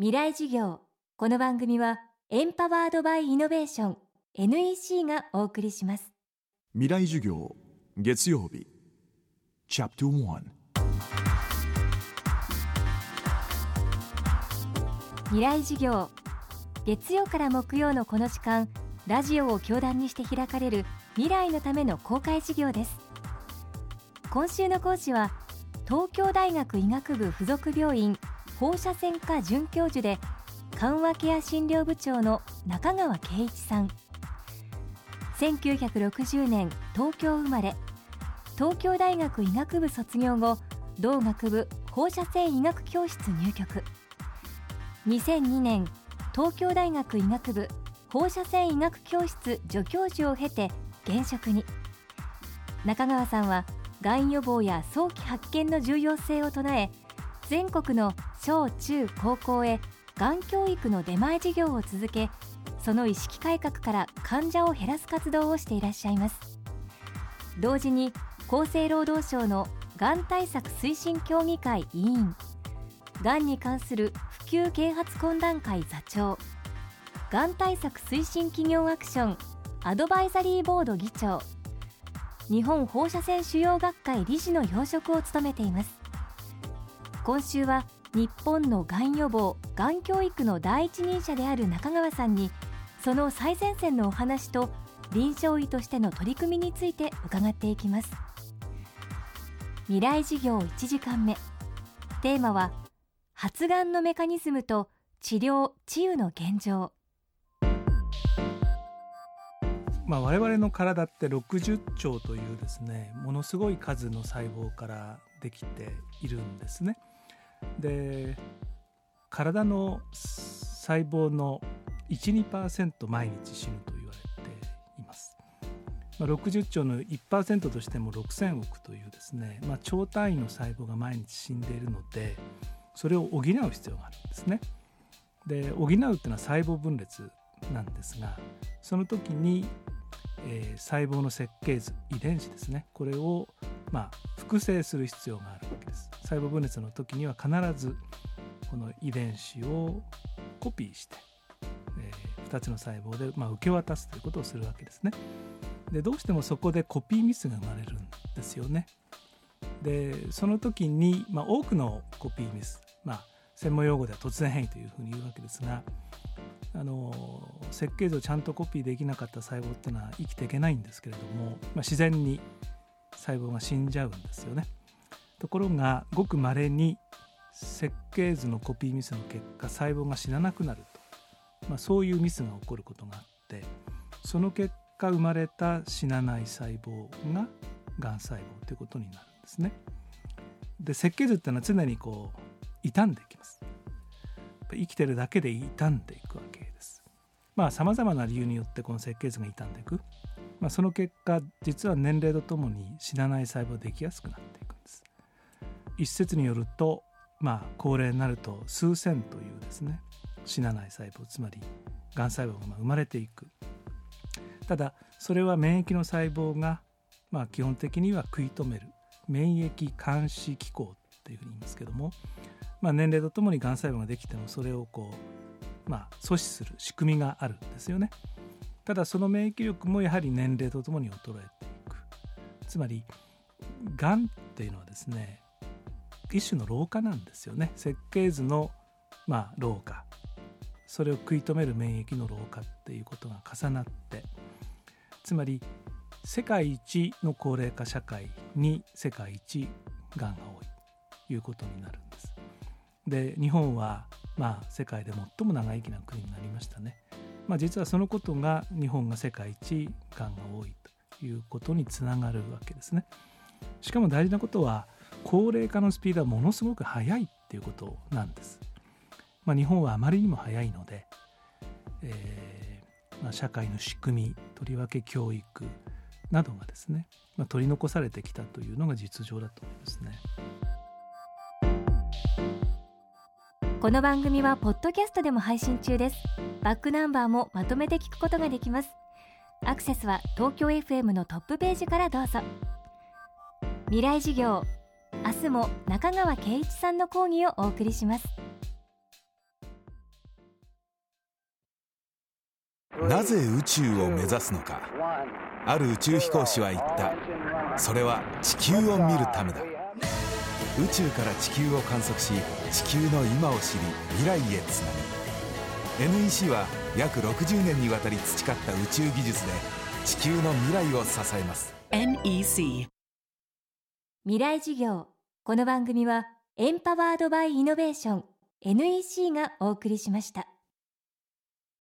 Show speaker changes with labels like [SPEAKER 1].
[SPEAKER 1] 未来授業。この番組はエンパワードバイイノベーション NEC がお送りします。
[SPEAKER 2] 未来授業月曜日。チャプター1
[SPEAKER 1] 未来授業。月曜から木曜のこの時間ラジオを教壇にして開かれる未来のための公開授業です。今週の講師は東京大学医学部附属病院放射線科准教授で緩和ケア診療部長の中川圭一さん。1960年東京生まれ東京大学医学部卒業後同学部放射線医学教室入局。2002年東京大学医学部放射線医学教室助教授を経て現職に。中川さんはがん予防や早期発見の重要性を唱え全国の小中高校へがん教育の出前授業を続けその意識改革から患者を減らす活動をしていらっしゃいます。同時に厚生労働省のがん対策推進協議会委員がんに関する普及啓発懇談会座長がん対策推進企業アクションアドバイザリーボード議長日本放射線腫瘍学会理事の要職を務めています。今週は日本のがん予防がん教育の第一人者である中川さんにその最前線のお話と臨床医としての取り組みについて伺っていきます。未来事業1時間目。テーマは発がんのメカニズムと治療治癒の現状。
[SPEAKER 3] まあ、我々の体って60兆というですねものすごい数の細胞からできているんですね。で体の細胞の12%毎日死ぬと言われています。まあ、60兆の1%としても6,000億というですね、まあ、超単位の細胞が毎日死んでいるのでそれを補う必要があるんですね。で補うっていうのは細胞分裂なんですがその時にえー、細胞の設計図遺伝子ですねこれを、まあ、複製する必要がある細胞分裂の時には必ずこの遺伝子をコピーして、えー、2つの細胞で、まあ、受け渡すということをするわけですねでどうしてもそこでコピーミスが生まれるんですよねでその時に、まあ、多くのコピーミス、まあ、専門用語では突然変異というふうに言うわけですがあの設計図をちゃんとコピーできなかった細胞っていうのは生きていけないんですけれども、まあ、自然に細胞が死んじゃうんですよね。ところがごくまれに設計図のコピーミスの結果細胞が死ななくなると、まあ、そういうミスが起こることがあってその結果生まれた死なない細胞ががん細胞ということになるんですね。で設計図っていうのは常にこう傷んでいきます。生きてるだけで傷んでいくわけですまあさまざまな理由によってこの設計図が傷んでいく、まあ、その結果実は年齢とともに死なない細胞できやすくなっていく一説によるとまあ高齢になると数千というですね死なない細胞つまりがん細胞が生まれていくただそれは免疫の細胞がまあ基本的には食い止める免疫監視機構っていうふうに言いますけども、まあ、年齢とともにがん細胞ができてもそれをこうまあ、阻止する仕組みがあるんですよね。ただその免疫力もやはり年齢とともに衰えていく。つまりがんっていうのはですね一種の老化なんですよね。設計図の、まあ、老化それを食い止める免疫の老化っていうことが重なってつまり世界一の高齢化社会に世界一がんが多いということになるんです。で日本はまあ、世界で最も長生きな国になりましたね。まあ、実はそのことが日本が世界一がんが多いということにつながるわけですね。しかも大事なことは高齢化のスピードはものすごく速いっていうことなんです。まあ、日本はあまりにも速いので、えーまあ、社会の仕組みとりわけ教育などがですね、まあ、取り残されてきたというのが実情だと思いますね。
[SPEAKER 1] この番組はポッドキャストでも配信中ですバックナンバーもまとめて聞くことができますアクセスは東京 FM のトップページからどうぞ未来事業明日も中川圭一さんの講義をお送りします。
[SPEAKER 4] なぜ宇宙を目指すのか。ある宇宙飛行士は言った。それは地球を見るためだ。宇宙から地球を観測し地球の今を知り未来へつなぐ。NEC は約60年にわたり培った宇宙技術で地球の未来を支えます。
[SPEAKER 5] NEC
[SPEAKER 1] 未来事業この番組はエンパワードバイイノベーション NEC がお送りしました。